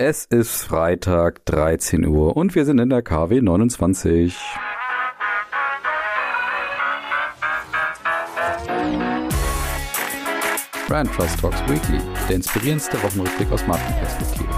Es ist Freitag, 13 Uhr und wir sind in der KW 29. Brand Trust Talks Weekly, der inspirierendste Wochenrückblick aus Markenperspektive.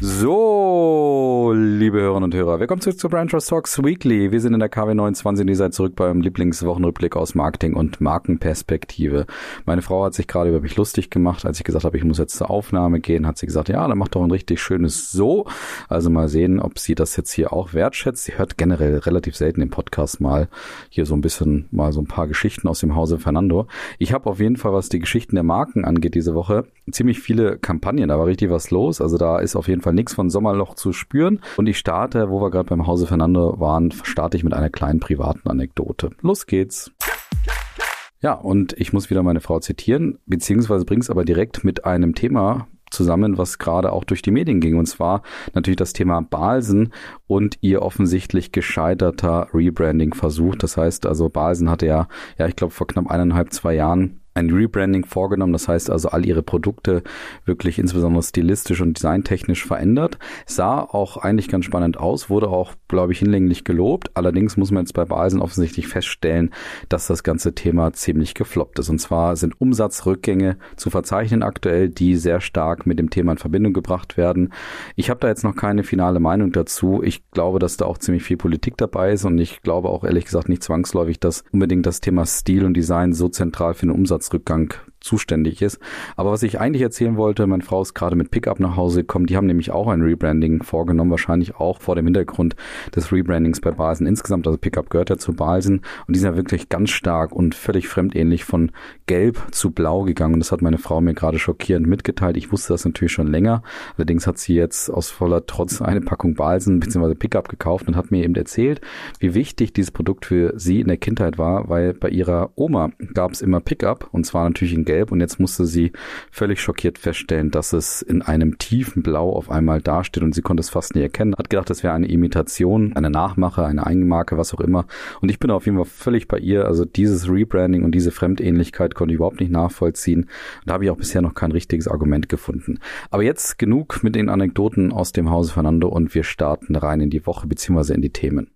So, liebe Hörerinnen und Hörer, willkommen zurück zu Brand Trust Talks Weekly. Wir sind in der KW 29 und ihr seid zurück beim Lieblingswochenrückblick aus Marketing und Markenperspektive. Meine Frau hat sich gerade über mich lustig gemacht, als ich gesagt habe, ich muss jetzt zur Aufnahme gehen, hat sie gesagt, ja, dann macht doch ein richtig schönes So. Also mal sehen, ob sie das jetzt hier auch wertschätzt. Sie hört generell relativ selten den Podcast mal hier so ein bisschen mal so ein paar Geschichten aus dem Hause Fernando. Ich habe auf jeden Fall, was die Geschichten der Marken angeht, diese Woche ziemlich viele Kampagnen. Da war richtig was los. Also da ist auf jeden Fall nichts von Sommerloch zu spüren. Und ich starte, wo wir gerade beim Hause Fernando waren, starte ich mit einer kleinen privaten Anekdote. Los geht's. Ja, und ich muss wieder meine Frau zitieren, beziehungsweise bring's aber direkt mit einem Thema zusammen, was gerade auch durch die Medien ging. Und zwar natürlich das Thema Balsen und ihr offensichtlich gescheiterter Rebranding-Versuch. Das heißt also, Balsen hatte ja, ja, ich glaube, vor knapp eineinhalb, zwei Jahren ein Rebranding vorgenommen. Das heißt also, all ihre Produkte wirklich insbesondere stilistisch und designtechnisch verändert. Sah auch eigentlich ganz spannend aus, wurde auch, glaube ich, hinlänglich gelobt. Allerdings muss man jetzt bei Balsen offensichtlich feststellen, dass das ganze Thema ziemlich gefloppt ist. Und zwar sind Umsatzrückgänge zu verzeichnen aktuell, die sehr stark mit dem Thema in Verbindung gebracht werden. Ich habe da jetzt noch keine finale Meinung dazu. Ich glaube, dass da auch ziemlich viel Politik dabei ist und ich glaube auch ehrlich gesagt nicht zwangsläufig, dass unbedingt das Thema Stil und Design so zentral für den Umsatz Umsatzrückgang zuständig ist. Aber was ich eigentlich erzählen wollte, meine Frau ist gerade mit Pickup nach Hause gekommen. Die haben nämlich auch ein Rebranding vorgenommen, wahrscheinlich auch vor dem Hintergrund des Rebrandings bei Balsen insgesamt. Also Pickup gehört ja zu Balsen und die sind ja wirklich ganz stark und völlig fremdähnlich von gelb zu blau gegangen. Und das hat meine Frau mir gerade schockierend mitgeteilt. Ich wusste das natürlich schon länger. Allerdings hat sie jetzt aus voller Trotz eine Packung Balsen bzw. Pickup gekauft und hat mir eben erzählt, wie wichtig dieses Produkt für sie in der Kindheit war, weil bei ihrer Oma gab es immer Pickup und zwar natürlich in gelb und jetzt musste sie völlig schockiert feststellen, dass es in einem tiefen Blau auf einmal dasteht und sie konnte es fast nie erkennen. Hat gedacht, das wäre eine Imitation, eine Nachmache, eine Eigenmarke, was auch immer. Und ich bin auf jeden Fall völlig bei ihr. Also dieses Rebranding und diese Fremdähnlichkeit konnte ich überhaupt nicht nachvollziehen. Und da habe ich auch bisher noch kein richtiges Argument gefunden. Aber jetzt genug mit den Anekdoten aus dem Hause Fernando und wir starten rein in die Woche bzw. in die Themen.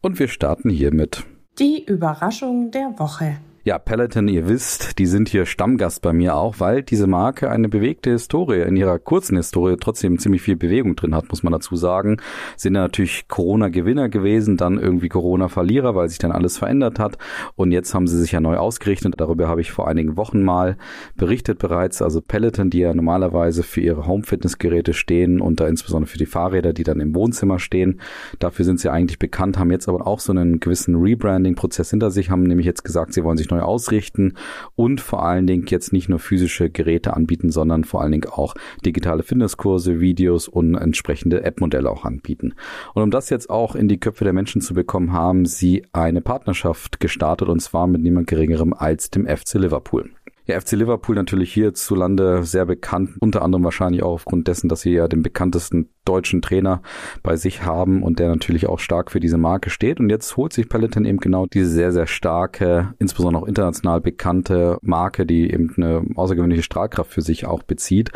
Und wir starten hiermit. Die Überraschung der Woche. Ja, Peloton, ihr wisst, die sind hier Stammgast bei mir auch, weil diese Marke eine bewegte Historie, in ihrer kurzen Historie trotzdem ziemlich viel Bewegung drin hat, muss man dazu sagen. Sind ja natürlich Corona-Gewinner gewesen, dann irgendwie Corona-Verlierer, weil sich dann alles verändert hat. Und jetzt haben sie sich ja neu ausgerichtet. Darüber habe ich vor einigen Wochen mal berichtet bereits. Also Peloton, die ja normalerweise für ihre Home-Fitness-Geräte stehen und da insbesondere für die Fahrräder, die dann im Wohnzimmer stehen. Dafür sind sie eigentlich bekannt, haben jetzt aber auch so einen gewissen Rebranding-Prozess hinter sich, haben nämlich jetzt gesagt, sie wollen sich neu neu ausrichten und vor allen Dingen jetzt nicht nur physische Geräte anbieten, sondern vor allen Dingen auch digitale Fitnesskurse, Videos und entsprechende App-Modelle auch anbieten. Und um das jetzt auch in die Köpfe der Menschen zu bekommen, haben sie eine Partnerschaft gestartet und zwar mit niemand geringerem als dem FC Liverpool. Ja, FC Liverpool natürlich hierzulande sehr bekannt, unter anderem wahrscheinlich auch aufgrund dessen, dass sie ja den bekanntesten deutschen Trainer bei sich haben und der natürlich auch stark für diese Marke steht. Und jetzt holt sich Peloton eben genau diese sehr, sehr starke, insbesondere auch international bekannte Marke, die eben eine außergewöhnliche Strahlkraft für sich auch bezieht.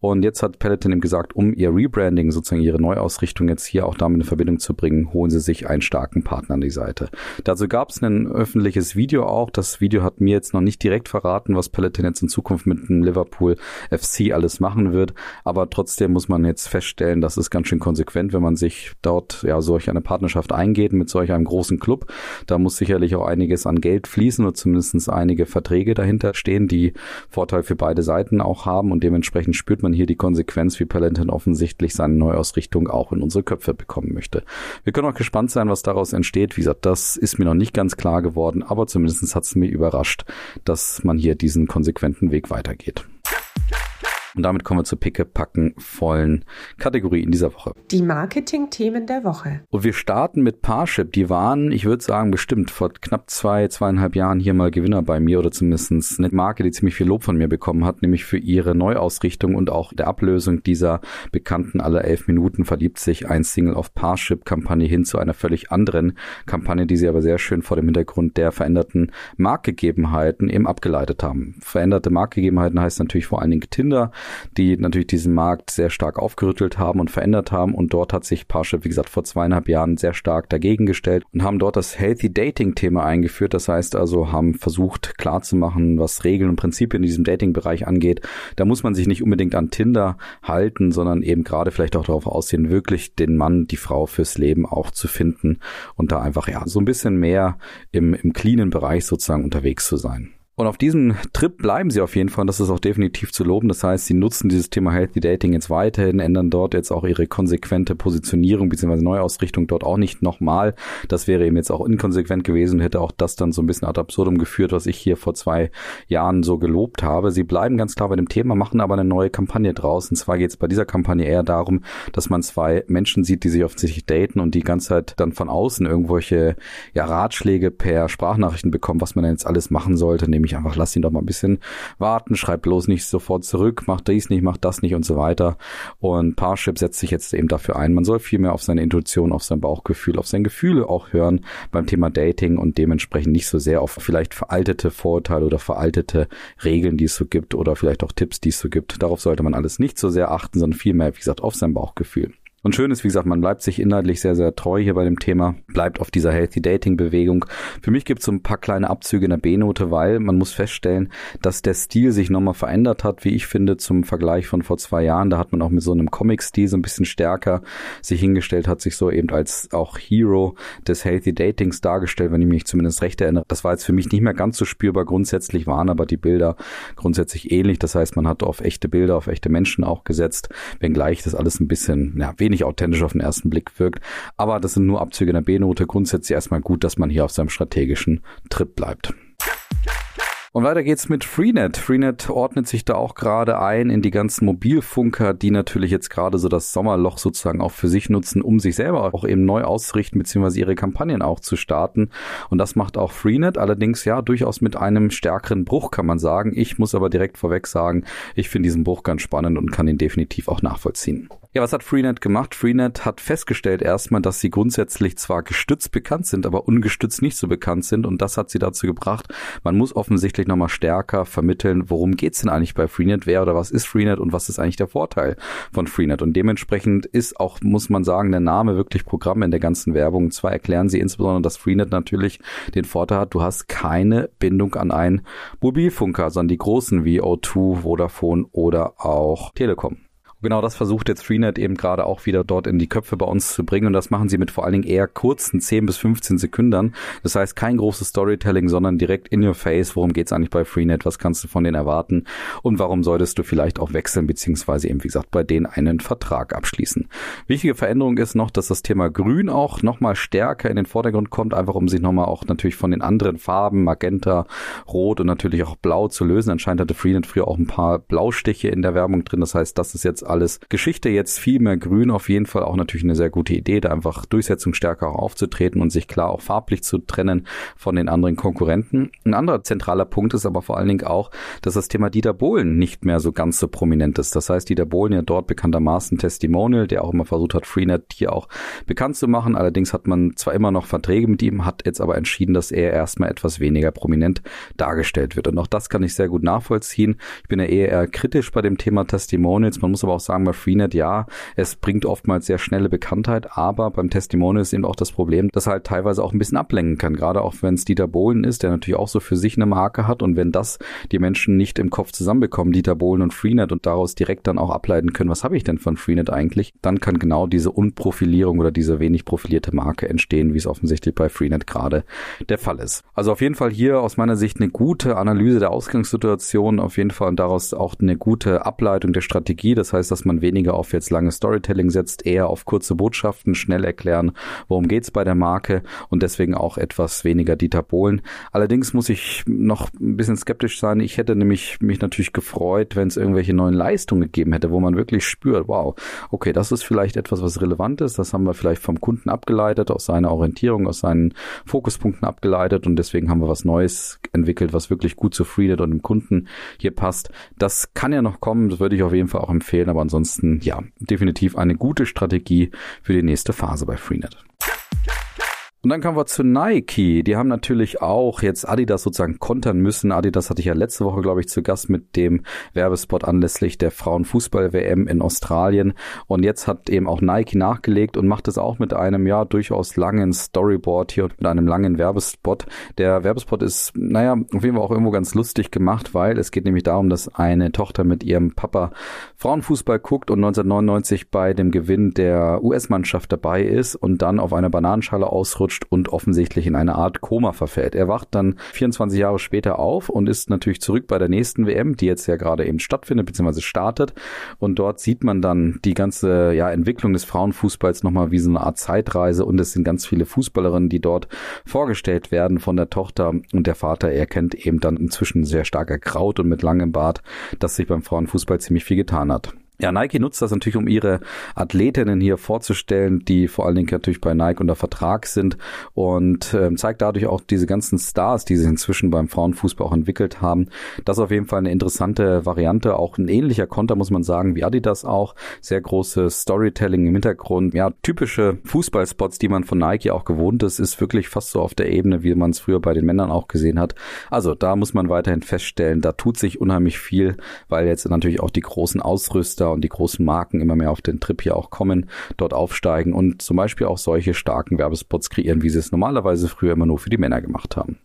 Und jetzt hat Peloton eben gesagt, um ihr Rebranding, sozusagen ihre Neuausrichtung jetzt hier auch damit in Verbindung zu bringen, holen sie sich einen starken Partner an die Seite. Dazu gab es ein öffentliches Video auch. Das Video hat mir jetzt noch nicht direkt verraten, was Peloton jetzt in Zukunft mit dem Liverpool FC alles machen wird. Aber trotzdem muss man jetzt feststellen, dass ist ganz schön konsequent, wenn man sich dort ja solch eine Partnerschaft eingeht mit solch einem großen Club. Da muss sicherlich auch einiges an Geld fließen oder zumindest einige Verträge dahinter stehen, die Vorteil für beide Seiten auch haben und dementsprechend spürt man hier die Konsequenz, wie Palantin offensichtlich seine Neuausrichtung auch in unsere Köpfe bekommen möchte. Wir können auch gespannt sein, was daraus entsteht. Wie gesagt, das ist mir noch nicht ganz klar geworden, aber zumindest hat es mir überrascht, dass man hier diesen konsequenten Weg weitergeht. Und damit kommen wir zur picke-packen vollen Kategorie in dieser Woche. Die Marketing-Themen der Woche. Und wir starten mit Parship. Die waren, ich würde sagen, bestimmt vor knapp zwei, zweieinhalb Jahren hier mal Gewinner bei mir oder zumindest eine Marke, die ziemlich viel Lob von mir bekommen hat, nämlich für ihre Neuausrichtung und auch der Ablösung dieser bekannten alle elf Minuten verliebt sich ein Single of Parship-Kampagne hin zu einer völlig anderen Kampagne, die sie aber sehr schön vor dem Hintergrund der veränderten Marktgegebenheiten eben abgeleitet haben. Veränderte Marktgegebenheiten heißt natürlich vor allen Dingen Tinder, die natürlich diesen Markt sehr stark aufgerüttelt haben und verändert haben und dort hat sich Parship, wie gesagt, vor zweieinhalb Jahren sehr stark dagegen gestellt und haben dort das Healthy Dating Thema eingeführt. Das heißt also, haben versucht klarzumachen, was Regeln und Prinzipien in diesem Dating-Bereich angeht. Da muss man sich nicht unbedingt an Tinder halten, sondern eben gerade vielleicht auch darauf aussehen, wirklich den Mann, die Frau fürs Leben auch zu finden und da einfach ja so ein bisschen mehr im, im cleanen Bereich sozusagen unterwegs zu sein. Und auf diesem Trip bleiben sie auf jeden Fall. Und das ist auch definitiv zu loben. Das heißt, sie nutzen dieses Thema Healthy Dating jetzt weiterhin, ändern dort jetzt auch ihre konsequente Positionierung bzw. Neuausrichtung dort auch nicht nochmal. Das wäre eben jetzt auch inkonsequent gewesen, hätte auch das dann so ein bisschen ad absurdum geführt, was ich hier vor zwei Jahren so gelobt habe. Sie bleiben ganz klar bei dem Thema, machen aber eine neue Kampagne draus. Und zwar geht es bei dieser Kampagne eher darum, dass man zwei Menschen sieht, die sich offensichtlich daten und die ganze Zeit dann von außen irgendwelche ja, Ratschläge per Sprachnachrichten bekommen, was man jetzt alles machen sollte, nämlich mich einfach, lass ihn doch mal ein bisschen warten, schreib bloß nicht sofort zurück, mach dies nicht, mach das nicht und so weiter. Und Parship setzt sich jetzt eben dafür ein. Man soll viel mehr auf seine Intuition, auf sein Bauchgefühl, auf seine Gefühle auch hören beim Thema Dating und dementsprechend nicht so sehr auf vielleicht veraltete Vorurteile oder veraltete Regeln, die es so gibt oder vielleicht auch Tipps, die es so gibt. Darauf sollte man alles nicht so sehr achten, sondern viel mehr, wie gesagt, auf sein Bauchgefühl. Und schön ist, wie gesagt, man bleibt sich inhaltlich sehr, sehr treu hier bei dem Thema, bleibt auf dieser Healthy Dating Bewegung. Für mich gibt es so ein paar kleine Abzüge in der B-Note, weil man muss feststellen, dass der Stil sich nochmal verändert hat, wie ich finde, zum Vergleich von vor zwei Jahren. Da hat man auch mit so einem Comic-Stil so ein bisschen stärker sich hingestellt, hat sich so eben als auch Hero des Healthy Datings dargestellt, wenn ich mich zumindest recht erinnere. Das war jetzt für mich nicht mehr ganz so spürbar. Grundsätzlich waren aber die Bilder grundsätzlich ähnlich. Das heißt, man hat auf echte Bilder, auf echte Menschen auch gesetzt, wenngleich das alles ein bisschen, ja, wenig authentisch auf den ersten Blick wirkt. Aber das sind nur Abzüge in der B-Note. Grundsätzlich erstmal gut, dass man hier auf seinem strategischen Trip bleibt. Und weiter geht's mit Freenet. Freenet ordnet sich da auch gerade ein in die ganzen Mobilfunker, die natürlich jetzt gerade so das Sommerloch sozusagen auch für sich nutzen, um sich selber auch eben neu auszurichten, beziehungsweise ihre Kampagnen auch zu starten. Und das macht auch Freenet, allerdings ja durchaus mit einem stärkeren Bruch, kann man sagen. Ich muss aber direkt vorweg sagen, ich finde diesen Bruch ganz spannend und kann ihn definitiv auch nachvollziehen. Ja, was hat Freenet gemacht? Freenet hat festgestellt erstmal, dass sie grundsätzlich zwar gestützt bekannt sind, aber ungestützt nicht so bekannt sind. Und das hat sie dazu gebracht, man muss offensichtlich nochmal stärker vermitteln, worum geht's denn eigentlich bei Freenet? Wer oder was ist Freenet und was ist eigentlich der Vorteil von Freenet? Und dementsprechend ist auch, muss man sagen, der Name wirklich Programm in der ganzen Werbung. Und zwar erklären sie insbesondere, dass Freenet natürlich den Vorteil hat, du hast keine Bindung an einen Mobilfunker, sondern die großen wie O2, Vodafone oder auch Telekom genau das versucht jetzt Freenet eben gerade auch wieder dort in die Köpfe bei uns zu bringen und das machen sie mit vor allen Dingen eher kurzen 10 bis 15 Sekunden. Das heißt kein großes Storytelling, sondern direkt in your face. Worum geht's eigentlich bei Freenet? Was kannst du von denen erwarten? Und warum solltest du vielleicht auch wechseln, beziehungsweise eben, wie gesagt, bei denen einen Vertrag abschließen? Wichtige Veränderung ist noch, dass das Thema Grün auch nochmal stärker in den Vordergrund kommt, einfach um sich nochmal auch natürlich von den anderen Farben, Magenta, Rot und natürlich auch Blau zu lösen. Anscheinend hatte Freenet früher auch ein paar Blaustiche in der Werbung drin. Das heißt, das ist jetzt alles Geschichte jetzt viel mehr grün. Auf jeden Fall auch natürlich eine sehr gute Idee, da einfach durchsetzungsstärker auch aufzutreten und sich klar auch farblich zu trennen von den anderen Konkurrenten. Ein anderer zentraler Punkt ist aber vor allen Dingen auch, dass das Thema Dieter Bohlen nicht mehr so ganz so prominent ist. Das heißt, Dieter Bohlen ja dort bekanntermaßen Testimonial, der auch immer versucht hat, Freenet hier auch bekannt zu machen. Allerdings hat man zwar immer noch Verträge mit ihm, hat jetzt aber entschieden, dass er erstmal etwas weniger prominent dargestellt wird. Und auch das kann ich sehr gut nachvollziehen. Ich bin ja eher, eher kritisch bei dem Thema Testimonials. Man muss aber auch sagen, bei Freenet, ja, es bringt oftmals sehr schnelle Bekanntheit, aber beim Testimonial ist eben auch das Problem, dass halt teilweise auch ein bisschen ablenken kann, gerade auch wenn es Dieter Bohlen ist, der natürlich auch so für sich eine Marke hat und wenn das die Menschen nicht im Kopf zusammenbekommen, Dieter Bohlen und Freenet und daraus direkt dann auch ableiten können, was habe ich denn von Freenet eigentlich, dann kann genau diese Unprofilierung oder diese wenig profilierte Marke entstehen, wie es offensichtlich bei Freenet gerade der Fall ist. Also auf jeden Fall hier aus meiner Sicht eine gute Analyse der Ausgangssituation, auf jeden Fall und daraus auch eine gute Ableitung der Strategie. Das heißt, heißt, dass man weniger auf jetzt lange Storytelling setzt, eher auf kurze Botschaften, schnell erklären, worum geht's bei der Marke und deswegen auch etwas weniger Dieter Bohlen. Allerdings muss ich noch ein bisschen skeptisch sein. Ich hätte nämlich mich natürlich gefreut, wenn es irgendwelche neuen Leistungen gegeben hätte, wo man wirklich spürt, wow, okay, das ist vielleicht etwas, was relevant ist. Das haben wir vielleicht vom Kunden abgeleitet, aus seiner Orientierung, aus seinen Fokuspunkten abgeleitet und deswegen haben wir was Neues entwickelt, was wirklich gut zu Freenet und dem Kunden hier passt. Das kann ja noch kommen, das würde ich auf jeden Fall auch empfehlen, aber ansonsten, ja, definitiv eine gute Strategie für die nächste Phase bei Freenet. Und dann kommen wir zu Nike. Die haben natürlich auch jetzt Adidas sozusagen kontern müssen. Adidas hatte ich ja letzte Woche, glaube ich, zu Gast mit dem Werbespot anlässlich der Frauenfußball-WM in Australien. Und jetzt hat eben auch Nike nachgelegt und macht es auch mit einem, ja, durchaus langen Storyboard hier und mit einem langen Werbespot. Der Werbespot ist, naja, auf jeden Fall auch irgendwo ganz lustig gemacht, weil es geht nämlich darum, dass eine Tochter mit ihrem Papa Frauenfußball guckt und 1999 bei dem Gewinn der US-Mannschaft dabei ist und dann auf einer Bananenschale ausrutscht abrutscht und offensichtlich in eine Art Koma verfällt. Er wacht dann 24 Jahre später auf und ist natürlich zurück bei der nächsten WM, die jetzt ja gerade eben stattfindet bzw. startet. Und dort sieht man dann die ganze ja, Entwicklung des Frauenfußballs nochmal wie so eine Art Zeitreise und es sind ganz viele Fußballerinnen, die dort vorgestellt werden von der Tochter und der Vater erkennt eben dann inzwischen sehr stark ergraut und mit langem Bart, dass sich beim Frauenfußball ziemlich viel getan hat. Ja, Nike nutzt das natürlich, um ihre Athletinnen hier vorzustellen, die vor allen Dingen natürlich bei Nike unter Vertrag sind und äh, zeigt dadurch auch diese ganzen Stars, die sie inzwischen beim Frauenfußball auch entwickelt haben. Das ist auf jeden Fall eine interessante Variante, auch ein ähnlicher Konter, muss man sagen, wie Adidas auch. Sehr großes Storytelling im Hintergrund. Ja, typische Fußballspots, die man von Nike auch gewohnt ist, ist wirklich fast so auf der Ebene, wie man es früher bei den Männern auch gesehen hat. Also da muss man weiterhin feststellen, da tut sich unheimlich viel, weil jetzt natürlich auch die großen Ausrüster Hersteller und die großen Marken immer mehr auf den Trip hier auch kommen, dort aufsteigen und zum Beispiel auch solche starken Werbespots kreieren, wie sie es normalerweise früher immer nur für die Männer gemacht haben.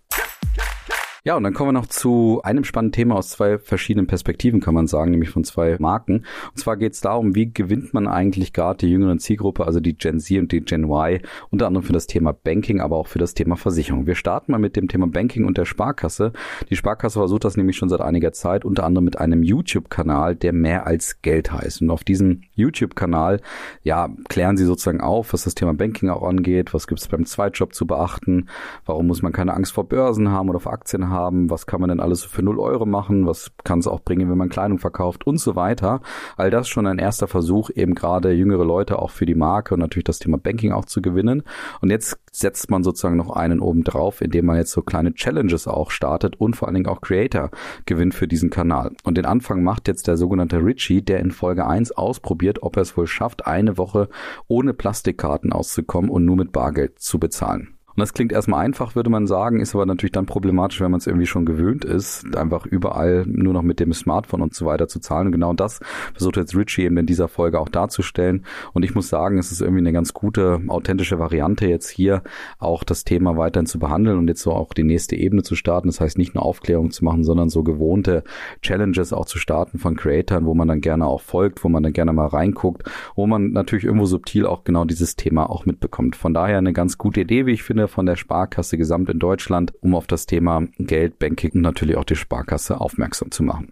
Ja, und dann kommen wir noch zu einem spannenden Thema aus zwei verschiedenen Perspektiven, kann man sagen, nämlich von zwei Marken. Und zwar geht es darum, wie gewinnt man eigentlich gerade die jüngeren Zielgruppe, also die Gen Z und die Gen Y, unter anderem für das Thema Banking, aber auch für das Thema Versicherung. Wir starten mal mit dem Thema Banking und der Sparkasse. Die Sparkasse versucht das nämlich schon seit einiger Zeit, unter anderem mit einem YouTube-Kanal, der mehr als Geld heißt. Und auf diesem YouTube-Kanal, ja, klären sie sozusagen auf, was das Thema Banking auch angeht, was gibt es beim Zweitjob zu beachten, warum muss man keine Angst vor Börsen haben oder vor Aktien haben haben, was kann man denn alles für 0 Euro machen, was kann es auch bringen, wenn man Kleidung verkauft und so weiter. All das schon ein erster Versuch, eben gerade jüngere Leute auch für die Marke und natürlich das Thema Banking auch zu gewinnen. Und jetzt setzt man sozusagen noch einen oben drauf, indem man jetzt so kleine Challenges auch startet und vor allen Dingen auch Creator gewinnt für diesen Kanal. Und den Anfang macht jetzt der sogenannte Richie, der in Folge 1 ausprobiert, ob er es wohl schafft, eine Woche ohne Plastikkarten auszukommen und nur mit Bargeld zu bezahlen. Und das klingt erstmal einfach, würde man sagen, ist aber natürlich dann problematisch, wenn man es irgendwie schon gewöhnt ist, einfach überall nur noch mit dem Smartphone und so weiter zu zahlen. Und genau das versucht jetzt Richie eben in dieser Folge auch darzustellen. Und ich muss sagen, es ist irgendwie eine ganz gute, authentische Variante, jetzt hier auch das Thema weiterhin zu behandeln und jetzt so auch die nächste Ebene zu starten. Das heißt, nicht nur Aufklärung zu machen, sondern so gewohnte Challenges auch zu starten von Creatoren, wo man dann gerne auch folgt, wo man dann gerne mal reinguckt, wo man natürlich irgendwo subtil auch genau dieses Thema auch mitbekommt. Von daher eine ganz gute Idee, wie ich finde, von der Sparkasse gesamt in Deutschland, um auf das Thema Geld, Banking und natürlich auch die Sparkasse aufmerksam zu machen.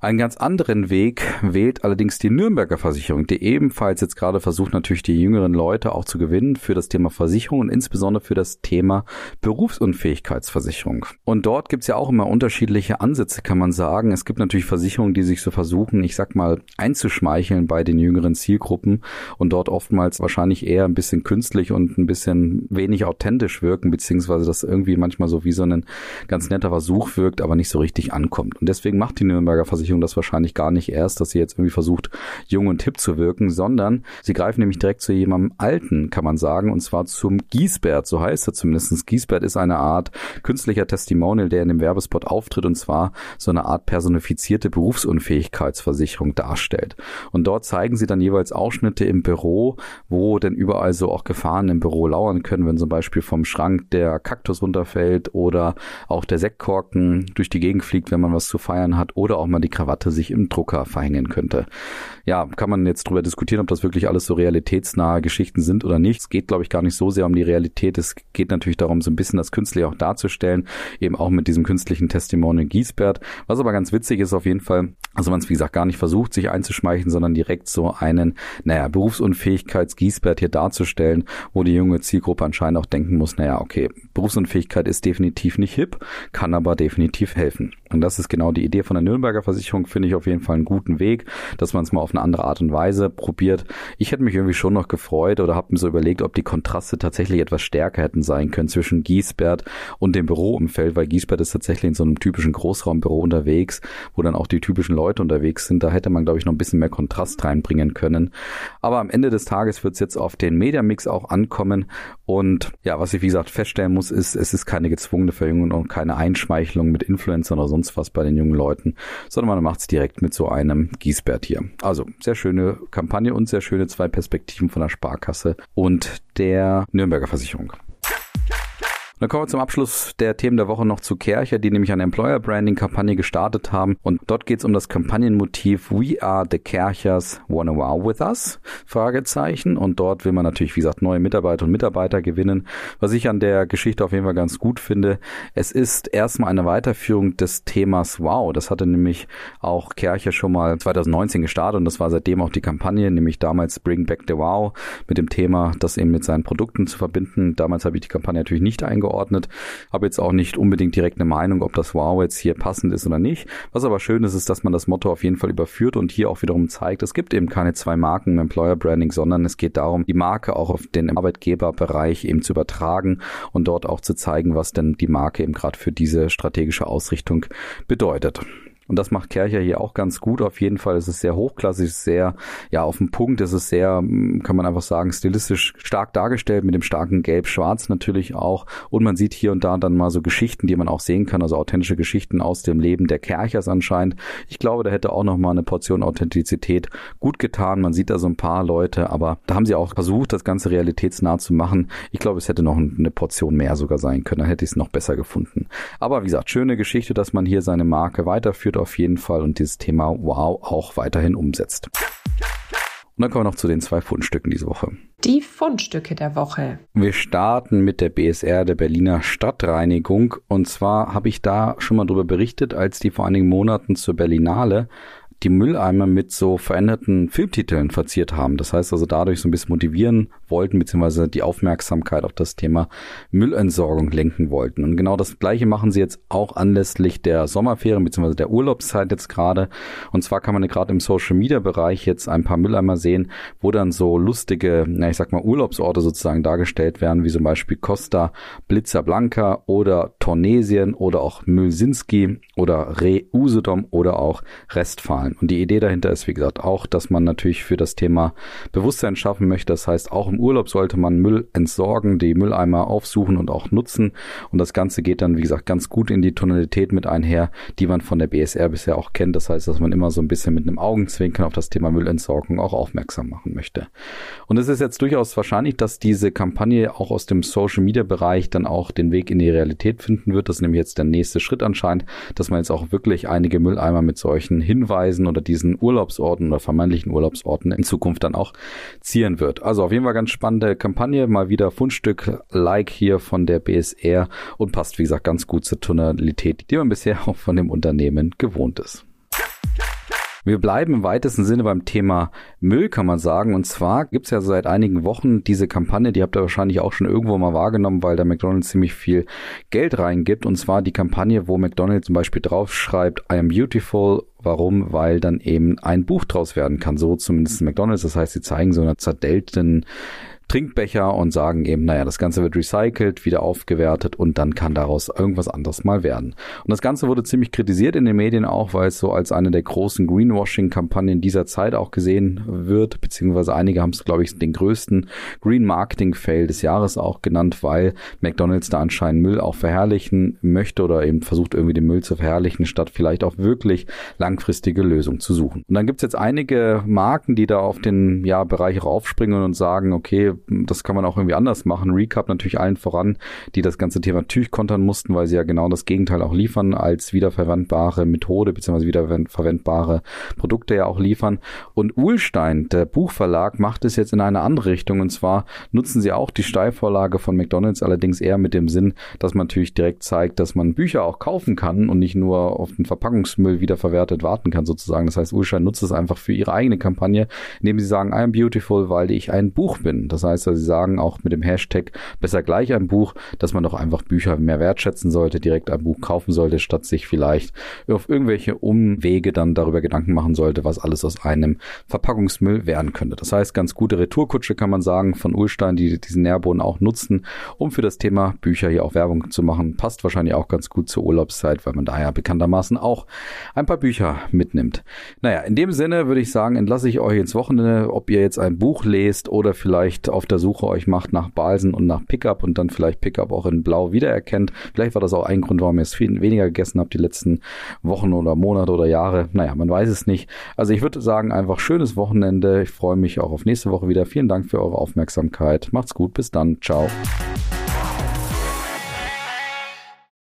Einen ganz anderen Weg wählt allerdings die Nürnberger Versicherung, die ebenfalls jetzt gerade versucht, natürlich die jüngeren Leute auch zu gewinnen für das Thema Versicherung und insbesondere für das Thema Berufsunfähigkeitsversicherung. Und dort gibt's ja auch immer unterschiedliche Ansätze, kann man sagen. Es gibt natürlich Versicherungen, die sich so versuchen, ich sag mal, einzuschmeicheln bei den jüngeren Zielgruppen und dort oftmals wahrscheinlich eher ein bisschen künstlich und ein bisschen wenig authentisch wirken, beziehungsweise das irgendwie manchmal so wie so ein ganz netter Versuch wirkt, aber nicht so richtig ankommt. Und deswegen macht die Nürnberger Versicherung Versicherung das wahrscheinlich gar nicht erst, dass sie jetzt irgendwie versucht, jung und hip zu wirken, sondern sie greifen nämlich direkt zu jemandem Alten, kann man sagen, und zwar zum Giesbert, so heißt er zumindest. Giesbert ist eine Art künstlicher Testimonial, der in dem Werbespot auftritt und zwar so eine Art personifizierte Berufsunfähigkeitsversicherung darstellt. Und dort zeigen sie dann jeweils Ausschnitte im Büro, wo denn überall so auch Gefahren im Büro lauern können, wenn zum Beispiel vom Schrank der Kaktus runterfällt oder auch der Sektkorken durch die Gegend fliegt, wenn man was zu feiern hat oder auch mal die Krawatte sich im Drucker verhängen könnte. Ja, kann man jetzt drüber diskutieren, ob das wirklich alles so realitätsnahe Geschichten sind oder nicht. Es geht, glaube ich, gar nicht so sehr um die Realität. Es geht natürlich darum, so ein bisschen das künstlich auch darzustellen, eben auch mit diesem künstlichen Testimonial Giesbert. Was aber ganz witzig ist auf jeden Fall, also man es wie gesagt gar nicht versucht, sich einzuschmeicheln, sondern direkt so einen, naja, Berufsunfähigkeits-Giesbert hier darzustellen, wo die junge Zielgruppe anscheinend auch denken muss, naja, okay, Berufsunfähigkeit ist definitiv nicht hip, kann aber definitiv helfen. Und das ist genau die Idee von der Nürnberger Versicherung, finde ich auf jeden Fall einen guten Weg, dass man es mal auf eine andere Art und Weise probiert. Ich hätte mich irgendwie schon noch gefreut oder habe mir so überlegt, ob die Kontraste tatsächlich etwas stärker hätten sein können zwischen Giesbert und dem Büroumfeld, weil Giesbert ist tatsächlich in so einem typischen Großraumbüro unterwegs, wo dann auch die typischen Leute unterwegs sind. Da hätte man, glaube ich, noch ein bisschen mehr Kontrast reinbringen können. Aber am Ende des Tages wird es jetzt auf den Mediamix auch ankommen. Und ja, was ich wie gesagt feststellen muss, ist, es ist keine gezwungene Verjüngung und keine Einschmeichelung mit Influencern oder sonst was bei den jungen Leuten, sondern man macht es direkt mit so einem Giesbert hier. Also sehr schöne Kampagne und sehr schöne zwei Perspektiven von der Sparkasse und der Nürnberger Versicherung. Dann kommen wir zum Abschluss der Themen der Woche noch zu Kercher, die nämlich eine Employer Branding Kampagne gestartet haben. Und dort geht es um das Kampagnenmotiv We are the Kerchers, wanna wow with us? Fragezeichen. Und dort will man natürlich, wie gesagt, neue Mitarbeiter und Mitarbeiter gewinnen. Was ich an der Geschichte auf jeden Fall ganz gut finde, es ist erstmal eine Weiterführung des Themas Wow. Das hatte nämlich auch Kercher schon mal 2019 gestartet und das war seitdem auch die Kampagne, nämlich damals Bring Back the Wow mit dem Thema, das eben mit seinen Produkten zu verbinden. Damals habe ich die Kampagne natürlich nicht eingeordnet eingeordnet. Habe jetzt auch nicht unbedingt direkt eine Meinung, ob das Wow jetzt hier passend ist oder nicht. Was aber schön ist, ist, dass man das Motto auf jeden Fall überführt und hier auch wiederum zeigt, es gibt eben keine zwei Marken im Employer Branding, sondern es geht darum, die Marke auch auf den Arbeitgeberbereich eben zu übertragen und dort auch zu zeigen, was denn die Marke eben gerade für diese strategische Ausrichtung bedeutet. Und das macht Kercher hier auch ganz gut. Auf jeden Fall es ist sehr hochklassig, sehr, ja, auf dem Punkt. Es ist sehr, hm, kann man einfach sagen, stilistisch stark dargestellt mit dem starken Gelb-Schwarz natürlich auch. Und man sieht hier und da dann mal so Geschichten, die man auch sehen kann, also authentische Geschichten aus dem Leben der Kerchers anscheinend. Ich glaube, da hätte auch noch mal eine Portion Authentizität gut getan. Man sieht da so ein paar Leute, aber da haben sie auch versucht, das Ganze realitätsnah zu machen. Ich glaube, es hätte noch eine Portion mehr sogar sein können. Dann hätte ich es noch besser gefunden. Aber wie gesagt, schöne Geschichte, dass man hier seine Marke weiterführt auf jeden Fall und dieses Thema Wow auch weiterhin umsetzt. Und dann kommen wir noch zu den zwei Fundstücken diese Woche. Die Fundstücke der Woche. Wir starten mit der BSR, der Berliner Stadtreinigung. Und zwar habe ich da schon mal darüber berichtet, als die vor einigen Monaten zur Berlinale die Mülleimer mit so veränderten Filmtiteln verziert haben. Das heißt also dadurch so ein bisschen motivieren wollten, beziehungsweise die Aufmerksamkeit auf das Thema Müllentsorgung lenken wollten. Und genau das Gleiche machen sie jetzt auch anlässlich der Sommerferien, beziehungsweise der Urlaubszeit jetzt gerade. Und zwar kann man gerade im Social Media Bereich jetzt ein paar Mülleimer sehen, wo dann so lustige, na, ich sag mal Urlaubsorte sozusagen dargestellt werden, wie zum Beispiel Costa Blitzer Blanca oder Tornesien oder auch Müllsinski oder Re Usedom oder auch Restfahlen sein. Und die Idee dahinter ist, wie gesagt, auch, dass man natürlich für das Thema Bewusstsein schaffen möchte. Das heißt, auch im Urlaub sollte man Müll entsorgen, die Mülleimer aufsuchen und auch nutzen. Und das Ganze geht dann, wie gesagt, ganz gut in die Tonalität mit einher, die man von der BSR bisher auch kennt. Das heißt, dass man immer so ein bisschen mit einem Augenzwinkern auf das Thema Müllentsorgung auch aufmerksam machen möchte. Und es ist jetzt durchaus wahrscheinlich, dass diese Kampagne auch aus dem Social Media Bereich dann auch den Weg in die Realität finden wird. Das ist nämlich jetzt der nächste Schritt anscheinend, dass man jetzt auch wirklich einige Mülleimer mit solchen Hinweisen Reisen oder diesen Urlaubsorten oder vermeintlichen Urlaubsorten in Zukunft dann auch zieren wird. Also auf jeden Fall ganz spannende Kampagne, mal wieder Fundstück like hier von der BSR und passt wie gesagt ganz gut zur Tonalität, die man bisher auch von dem Unternehmen gewohnt ist. Wir bleiben im weitesten Sinne beim Thema Müll, kann man sagen. Und zwar gibt's ja seit einigen Wochen diese Kampagne, die habt ihr wahrscheinlich auch schon irgendwo mal wahrgenommen, weil da McDonald's ziemlich viel Geld reingibt. Und zwar die Kampagne, wo McDonald's zum Beispiel draufschreibt, I am beautiful. Warum? Weil dann eben ein Buch draus werden kann. So zumindest McDonald's. Das heißt, sie zeigen so einer zerdellten Trinkbecher und sagen eben, naja, das Ganze wird recycelt, wieder aufgewertet und dann kann daraus irgendwas anderes mal werden. Und das Ganze wurde ziemlich kritisiert in den Medien auch, weil es so als eine der großen Greenwashing-Kampagnen dieser Zeit auch gesehen wird, beziehungsweise einige haben es, glaube ich, den größten Green Marketing-Fail des Jahres auch genannt, weil McDonald's da anscheinend Müll auch verherrlichen möchte oder eben versucht irgendwie den Müll zu verherrlichen, statt vielleicht auch wirklich langfristige Lösungen zu suchen. Und dann gibt es jetzt einige Marken, die da auf den ja, Bereich auch aufspringen und sagen, okay, das kann man auch irgendwie anders machen. Recap natürlich allen voran, die das ganze Thema Tüch kontern mussten, weil sie ja genau das Gegenteil auch liefern, als wiederverwendbare Methode bzw. wiederverwendbare Produkte ja auch liefern. Und Uhlstein, der Buchverlag, macht es jetzt in eine andere Richtung und zwar nutzen sie auch die Steilvorlage von McDonalds, allerdings eher mit dem Sinn, dass man natürlich direkt zeigt, dass man Bücher auch kaufen kann und nicht nur auf den Verpackungsmüll wiederverwertet warten kann sozusagen. Das heißt, Uhlstein nutzt es einfach für ihre eigene Kampagne, indem sie sagen, I am beautiful, weil ich ein Buch bin. Das heißt, also sie sagen auch mit dem Hashtag besser gleich ein Buch, dass man doch einfach Bücher mehr wertschätzen sollte, direkt ein Buch kaufen sollte, statt sich vielleicht auf irgendwelche Umwege dann darüber Gedanken machen sollte, was alles aus einem Verpackungsmüll werden könnte. Das heißt, ganz gute Retourkutsche kann man sagen von Ulstein, die diesen Nährboden auch nutzen, um für das Thema Bücher hier auch Werbung zu machen. Passt wahrscheinlich auch ganz gut zur Urlaubszeit, weil man da ja bekanntermaßen auch ein paar Bücher mitnimmt. Naja, in dem Sinne würde ich sagen, entlasse ich euch ins Wochenende, ob ihr jetzt ein Buch lest oder vielleicht auf der Suche euch macht nach Balsen und nach Pickup und dann vielleicht Pickup auch in Blau wiedererkennt. Vielleicht war das auch ein Grund, warum ihr es viel weniger gegessen habt die letzten Wochen oder Monate oder Jahre. Naja, man weiß es nicht. Also ich würde sagen, einfach schönes Wochenende. Ich freue mich auch auf nächste Woche wieder. Vielen Dank für eure Aufmerksamkeit. Macht's gut. Bis dann. Ciao.